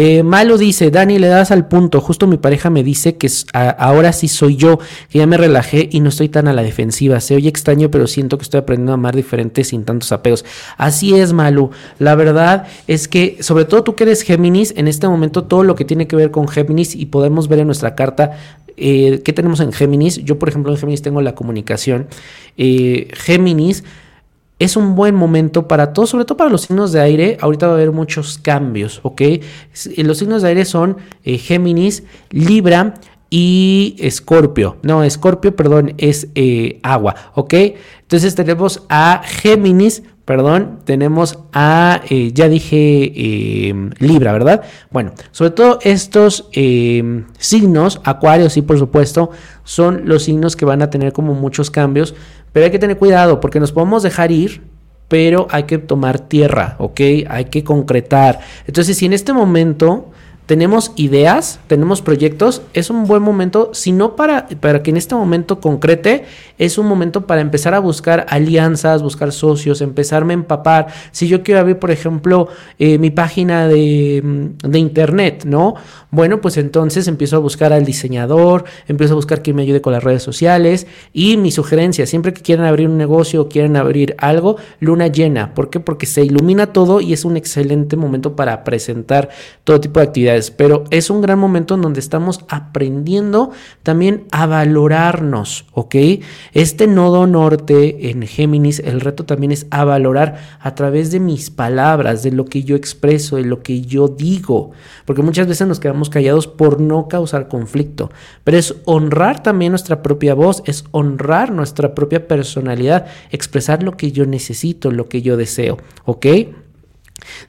Eh, Malo dice, Dani, le das al punto. Justo mi pareja me dice que ahora sí soy yo, que ya me relajé y no estoy tan a la defensiva. Se oye extraño, pero siento que estoy aprendiendo a amar diferente sin tantos apegos. Así es, Malu. La verdad es que, sobre todo tú que eres Géminis, en este momento todo lo que tiene que ver con Géminis y podemos ver en nuestra carta eh, qué tenemos en Géminis. Yo, por ejemplo, en Géminis tengo la comunicación. Eh, Géminis es un buen momento para todos, sobre todo para los signos de aire. Ahorita va a haber muchos cambios, ¿ok? Los signos de aire son eh, Géminis, Libra y Escorpio. No, Escorpio, perdón, es eh, agua, ¿ok? Entonces tenemos a Géminis, perdón, tenemos a, eh, ya dije, Libra, ¿verdad? Bueno, sobre todo estos signos, Acuario, sí, por supuesto, son los signos que van a tener como muchos cambios pero hay que tener cuidado porque nos podemos dejar ir, pero hay que tomar tierra, ¿ok? Hay que concretar. Entonces, si en este momento tenemos ideas, tenemos proyectos, es un buen momento, si no para, para que en este momento concrete, es un momento para empezar a buscar alianzas, buscar socios, empezarme a empapar. Si yo quiero abrir, por ejemplo, eh, mi página de, mm, de, internet, ¿no? Bueno, pues entonces empiezo a buscar al diseñador, empiezo a buscar quien me ayude con las redes sociales y mi sugerencia, siempre que quieran abrir un negocio o quieran abrir algo, luna llena. ¿Por qué? Porque se ilumina todo y es un excelente momento para presentar todo tipo de actividades pero es un gran momento en donde estamos aprendiendo también a valorarnos, ¿ok? Este nodo norte en Géminis, el reto también es a valorar a través de mis palabras, de lo que yo expreso, de lo que yo digo, porque muchas veces nos quedamos callados por no causar conflicto, pero es honrar también nuestra propia voz, es honrar nuestra propia personalidad, expresar lo que yo necesito, lo que yo deseo, ¿ok?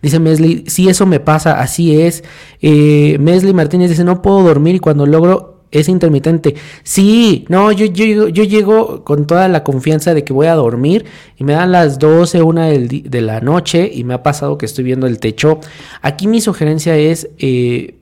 Dice Mesli, si eso me pasa, así es. Eh, Mesli Martínez dice, no puedo dormir y cuando logro es intermitente. Sí, no, yo, yo, yo llego con toda la confianza de que voy a dormir y me dan las 12, una de la noche y me ha pasado que estoy viendo el techo. Aquí mi sugerencia es... Eh,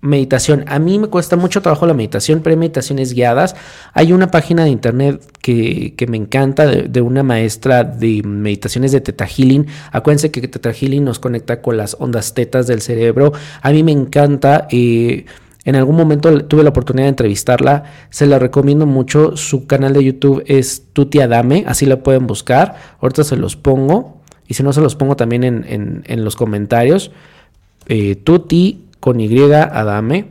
meditación. A mí me cuesta mucho trabajo la meditación, pero meditaciones guiadas. Hay una página de internet que, me encanta de, una maestra de meditaciones de Teta Healing. Acuérdense que Teta Healing nos conecta con las ondas tetas del cerebro. A mí me encanta. Eh, en algún momento tuve la oportunidad de entrevistarla. Se la recomiendo mucho. Su canal de YouTube es Tuti Adame. Así la pueden buscar. Ahorita se los pongo. Y si no, se los pongo también en, en, los comentarios. Eh, Tuti con Y Adame.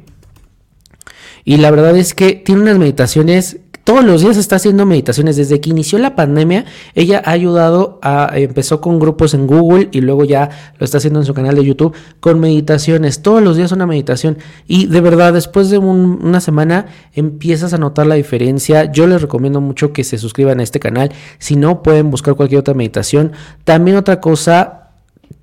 Y la verdad es que tiene unas meditaciones, todos los días está haciendo meditaciones. Desde que inició la pandemia, ella ha ayudado a, empezó con grupos en Google y luego ya lo está haciendo en su canal de YouTube con meditaciones. Todos los días una meditación. Y de verdad, después de una semana empiezas a notar la diferencia. Yo les recomiendo mucho que se suscriban a este canal. Si no, pueden buscar cualquier otra meditación. También otra cosa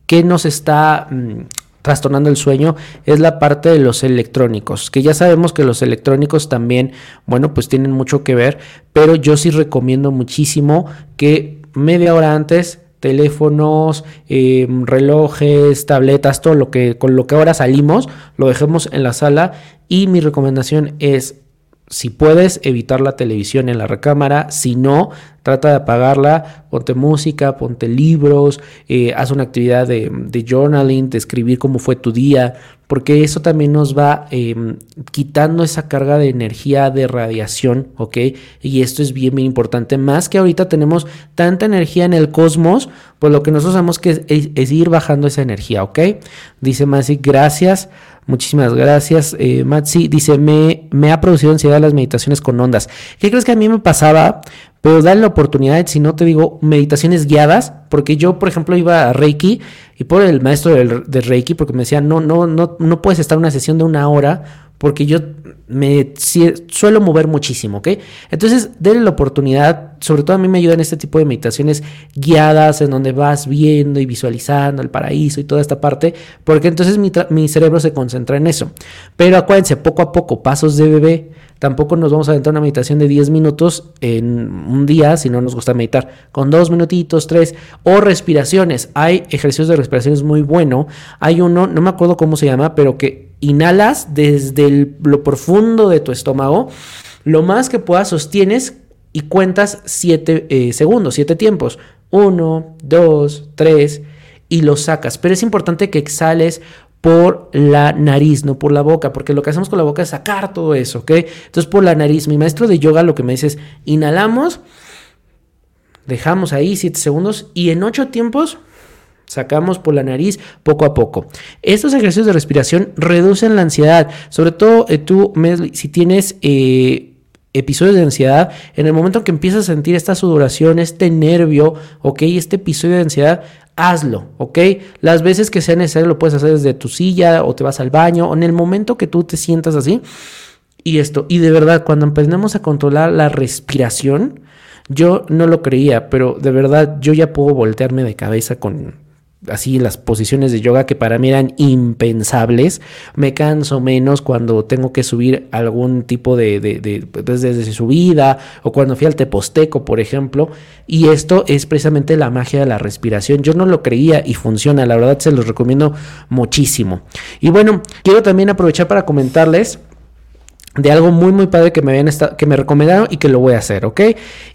que nos está... Mm, trastornando el sueño es la parte de los electrónicos, que ya sabemos que los electrónicos también, bueno, pues tienen mucho que ver, pero yo sí recomiendo muchísimo que media hora antes teléfonos, em, relojes, tabletas, todo lo que con lo que ahora salimos, lo dejemos en la sala. Y mi recomendación es si puedes evitar la televisión en la recámara, si no, trata de apagarla, ponte música, ponte libros, eh, haz una actividad de, journaling, de escribir cómo fue tu día, porque eso también nos va em, quitando esa carga de energía de radiación, ¿ok? Y esto es bien, bien importante, más que ahorita tenemos tanta energía en el cosmos, pues lo que nosotros sabemos que es, ir bajando esa energía, ¿ok? Dice Masi, gracias. Muchísimas gracias, eh, Matsi. Dice, me, me ha producido ansiedad las meditaciones con ondas. ¿Qué crees que a mí me pasaba? Pero dale la oportunidad, si no te digo, meditaciones guiadas, porque yo, por ejemplo, iba a Reiki y por el maestro de, Reiki, porque me decía, no, no, no, no puedes estar en una sesión de una hora, porque yo me suelo mover muchísimo, ¿ok? Entonces, denle la oportunidad, sobre todo a mí me ayudan este tipo de meditaciones guiadas en donde vas viendo y visualizando el paraíso y toda esta parte, porque entonces mi, mi cerebro se concentra en eso. Pero acuérdense, poco a poco, pasos de bebé. Tampoco nos vamos a aventar una meditación de 10 minutos en un día si no nos gusta meditar. Con dos minutitos, tres. O respiraciones. Hay ejercicios de respiraciones muy bueno. Hay uno, no me acuerdo cómo se llama, pero que inhalas desde lo profundo de tu estómago. Lo más que puedas sostienes y cuentas 7 eh, segundos, 7 tiempos. 1, 2, 3 y lo sacas. Pero es importante que exhales por la nariz, no por la boca, porque lo que hacemos con la boca es sacar todo eso, ¿ok? Entonces por la nariz, mi maestro de yoga lo que me dice es, inhalamos, dejamos ahí 7 segundos y en 8 tiempos sacamos por la nariz poco a poco. Estos ejercicios de respiración reducen la ansiedad, sobre todo eh, tú, si tienes... Eh, episodios de ansiedad, en el momento que empiezas a sentir esta sudoración, este nervio, ok, este episodio de ansiedad, hazlo, ¿ok? Las veces que sea necesario lo puedes hacer desde tu silla o te vas al baño o en el momento que tú te sientas así. Y esto, y de verdad, cuando aprendemos a controlar la respiración, yo no lo creía, pero de verdad yo ya puedo voltearme de cabeza con así las posiciones de yoga que para mí eran impensables. Me canso menos cuando tengo que subir algún tipo de, pues, desde, subida o cuando fui al teposteco, por ejemplo. Y esto es precisamente la magia de la respiración. Yo no lo creía y funciona. La verdad se los recomiendo muchísimo. Y bueno, quiero también aprovechar para comentarles de algo muy muy padre que me habían que me recomendaron y que lo voy a hacer, ¿ok?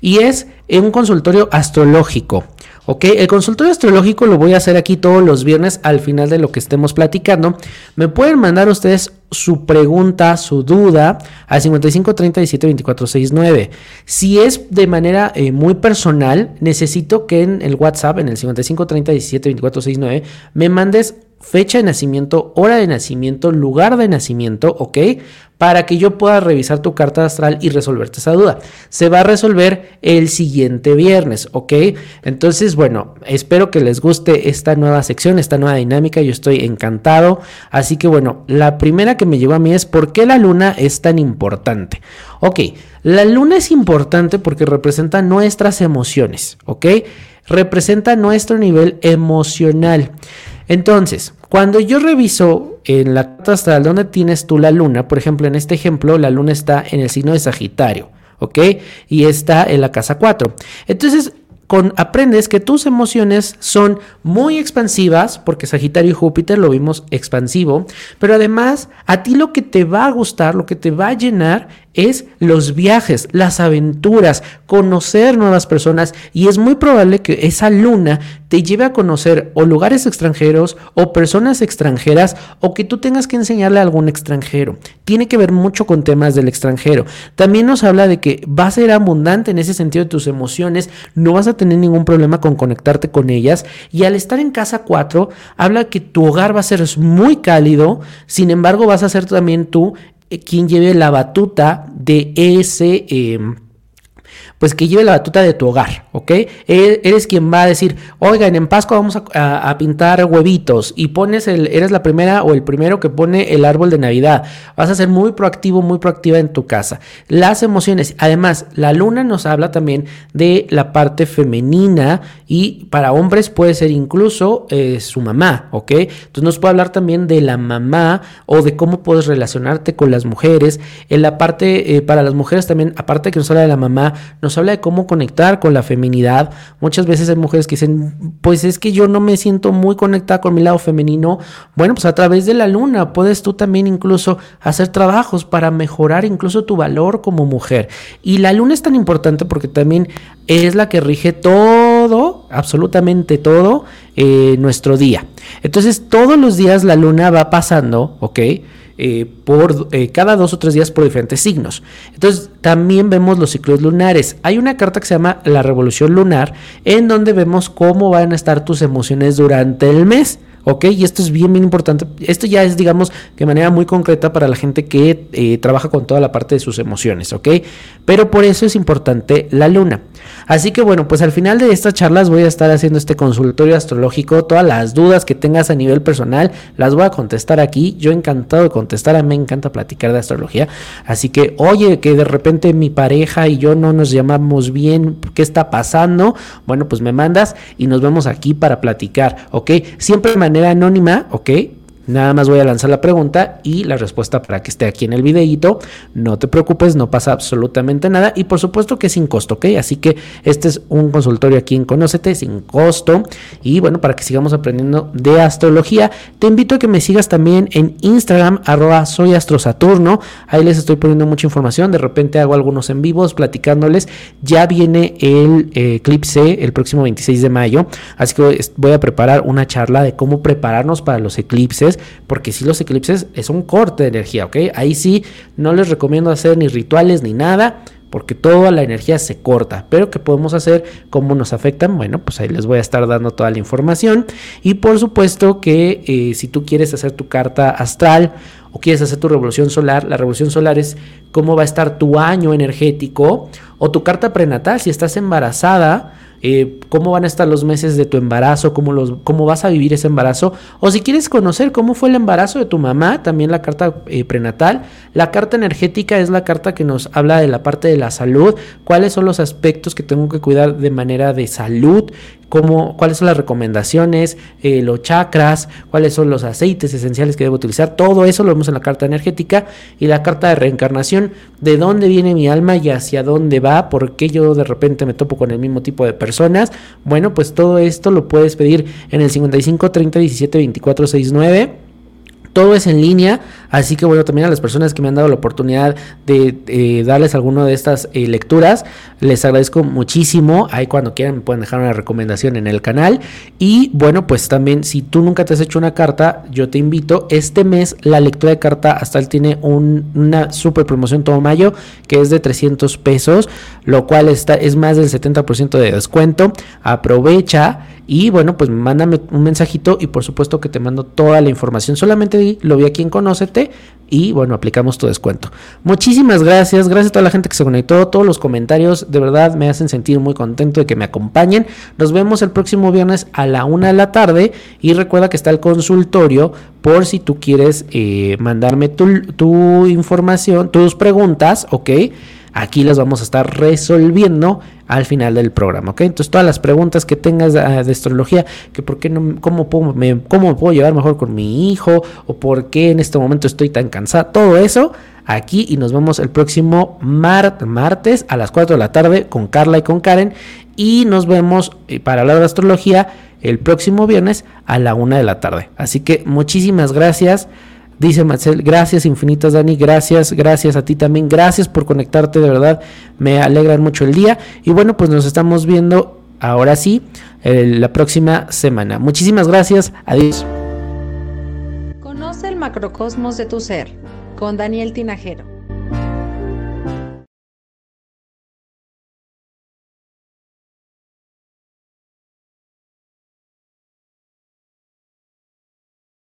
Y es en un consultorio astrológico. Ok, el consultorio astrológico lo voy a hacer aquí todos los viernes al final de lo que estemos platicando. Me pueden mandar ustedes su pregunta, su duda al 55 37 24 69. Si es de manera eh, muy personal, necesito que en el WhatsApp, en el 55 37 24 69, me mandes fecha de nacimiento, hora de nacimiento, lugar de nacimiento, ¿ok? Para que yo pueda revisar tu carta astral y resolverte esa duda. Se va a resolver el siguiente viernes, ¿ok? Entonces, bueno, espero que les guste esta nueva sección, esta nueva dinámica. Yo estoy encantado. Así que, bueno, la primera que me llegó a mí es ¿por qué la luna es tan importante? Ok, la luna es importante porque representa nuestras emociones, ¿ok? Representa nuestro nivel emocional. Entonces, cuando yo reviso en la carta astral donde tienes tú la luna, por ejemplo, en este ejemplo, la luna está en el signo de Sagitario, ¿ok? Y está en la casa 4. Entonces, con, aprendes que tus emociones son muy expansivas, porque Sagitario y Júpiter lo vimos expansivo, pero además a ti lo que te va a gustar, lo que te va a llenar es los viajes, las aventuras, conocer nuevas personas y es muy probable que esa luna te lleve a conocer o lugares extranjeros o personas extranjeras o que tú tengas que enseñarle a algún extranjero. Tiene que ver mucho con temas del extranjero. También nos habla de que vas a ser abundante en ese sentido de tus emociones, no vas a tener ningún problema con conectarte con ellas y al estar en casa 4 habla que tu hogar va a ser muy cálido, sin embargo vas a ser también tú quien lleve la batuta de ese... Em, pues que lleve la batuta de tu hogar, ¿ok? Eres quien va a decir, oigan, en Pascua vamos a, pintar huevitos y pones el, eres la primera o el primero que pone el árbol de Navidad. Vas a ser muy proactivo, muy proactiva en tu casa. Las emociones, además, la luna nos habla también de la parte femenina y para hombres puede ser incluso eh, su mamá, ¿ok? Entonces nos puede hablar también de la mamá o de cómo puedes relacionarte con las mujeres. En la parte, eh, para las mujeres también, aparte que nos habla de la mamá, nos habla de cómo conectar con la feminidad. Muchas veces hay mujeres que dicen, pues es que yo no me siento muy conectada con mi lado femenino. Bueno, pues a través de la luna puedes tú también incluso hacer trabajos para mejorar incluso tu valor como mujer. Y la luna es tan importante porque también es la que rige todo, absolutamente todo, eh, nuestro día. Entonces todos los días la luna va pasando, ¿ok? Eh, por eh, cada dos o tres días por diferentes signos. Entonces también vemos los ciclos lunares. Hay una carta que se llama la revolución lunar en donde vemos cómo van a estar tus emociones durante el mes. ¿Ok? Y esto es bien, bien importante. Esto ya es, digamos, de manera muy concreta para la gente que eh, trabaja con toda la parte de sus emociones, ¿ok? Pero por eso es importante la luna. Así que bueno, pues al final de estas charlas voy a estar haciendo este consultorio astrológico. Todas las dudas que tengas a nivel personal las voy a contestar aquí. Yo encantado de contestar, a mí me encanta platicar de astrología. Así que, oye, que de repente mi pareja y yo no nos llamamos bien, ¿qué está pasando? Bueno, pues me mandas y nos vemos aquí para platicar, ¿ok? Siempre de manera anónima, ¿ok? Nada más voy a lanzar la pregunta y la respuesta para que esté aquí en el videíto. No te preocupes, no pasa absolutamente nada y por supuesto que sin costo, ¿ok? Así que este es un consultorio aquí en Conócete sin costo y bueno, para que sigamos aprendiendo de astrología, te invito a que me sigas también en Instagram, arroba soy. Ahí les estoy poniendo mucha información, de repente hago algunos en vivos platicándoles. Ya viene el eh, eclipse el próximo 26 de mayo, así que voy a preparar una charla de cómo prepararnos para los eclipses porque si los eclipses es un corte de energía, ¿ok? Ahí sí no les recomiendo hacer ni rituales ni nada, porque toda la energía se corta. Pero ¿qué podemos hacer? ¿Cómo nos afectan? Bueno, pues ahí les voy a estar dando toda la información. Y por supuesto que eh, si tú quieres hacer tu carta astral o quieres hacer tu revolución solar, la revolución solar es cómo va a estar tu año energético o tu carta prenatal si estás embarazada eh, cómo van a estar los meses de tu embarazo, cómo, los, cómo vas a vivir ese embarazo, o si quieres conocer cómo fue el embarazo de tu mamá, también la carta eh, prenatal. La carta energética es la carta que nos habla de la parte de la salud, cuáles son los aspectos que tengo que cuidar de manera de salud, cómo, cuáles son las recomendaciones, eh, los chakras, cuáles son los aceites esenciales que debo utilizar. Todo eso lo vemos en la carta energética y la carta de reencarnación, de dónde viene mi alma y hacia dónde va, por qué yo de repente me topo con el mismo tipo de personas. Bueno, pues todo esto lo puedes pedir en el 55 30 17 24 69 todo es en línea, así que bueno, también a las personas que me han dado la oportunidad de eh, darles alguna de estas eh, lecturas, les agradezco muchísimo. Ahí cuando quieran me pueden dejar una recomendación en el canal. Y bueno, pues también si tú nunca te has hecho una carta, yo te invito. Este mes la lectura de carta astral tiene una super promoción todo mayo que es de 300 pesos, lo cual está, es más del 70% de descuento. Aprovecha y bueno, pues mándame un mensajito y por supuesto que te mando toda la información. Solamente lo vi aquí en Conócete y bueno, aplicamos tu descuento. Muchísimas gracias, gracias a toda la gente que se conectó, todos los comentarios de verdad me hacen sentir muy contento de que me acompañen. Nos vemos el próximo viernes a la una de la tarde y recuerda que está el consultorio por si tú quieres eh, mandarme tu, tu información, tus preguntas, ¿ok? Aquí las vamos a estar resolviendo al final del programa, ¿ok? Entonces todas las preguntas que tengas de, astrología, que por qué no, cómo puedo, me, cómo puedo llevar mejor con mi hijo, o por qué en este momento estoy tan cansada, todo eso aquí y nos vemos el próximo martes a las 4 de la tarde con Carla y con Karen y nos vemos eh, para hablar de astrología el próximo viernes a la 1 de la tarde. Así que muchísimas gracias. Dice Marcel, gracias infinitas Dani, gracias, gracias a ti también, gracias por conectarte, de verdad, me alegra mucho el día. Y bueno, pues nos estamos viendo ahora sí la próxima semana. Muchísimas gracias, adiós. Conoce el macrocosmos de tu ser con Daniel Tinajero.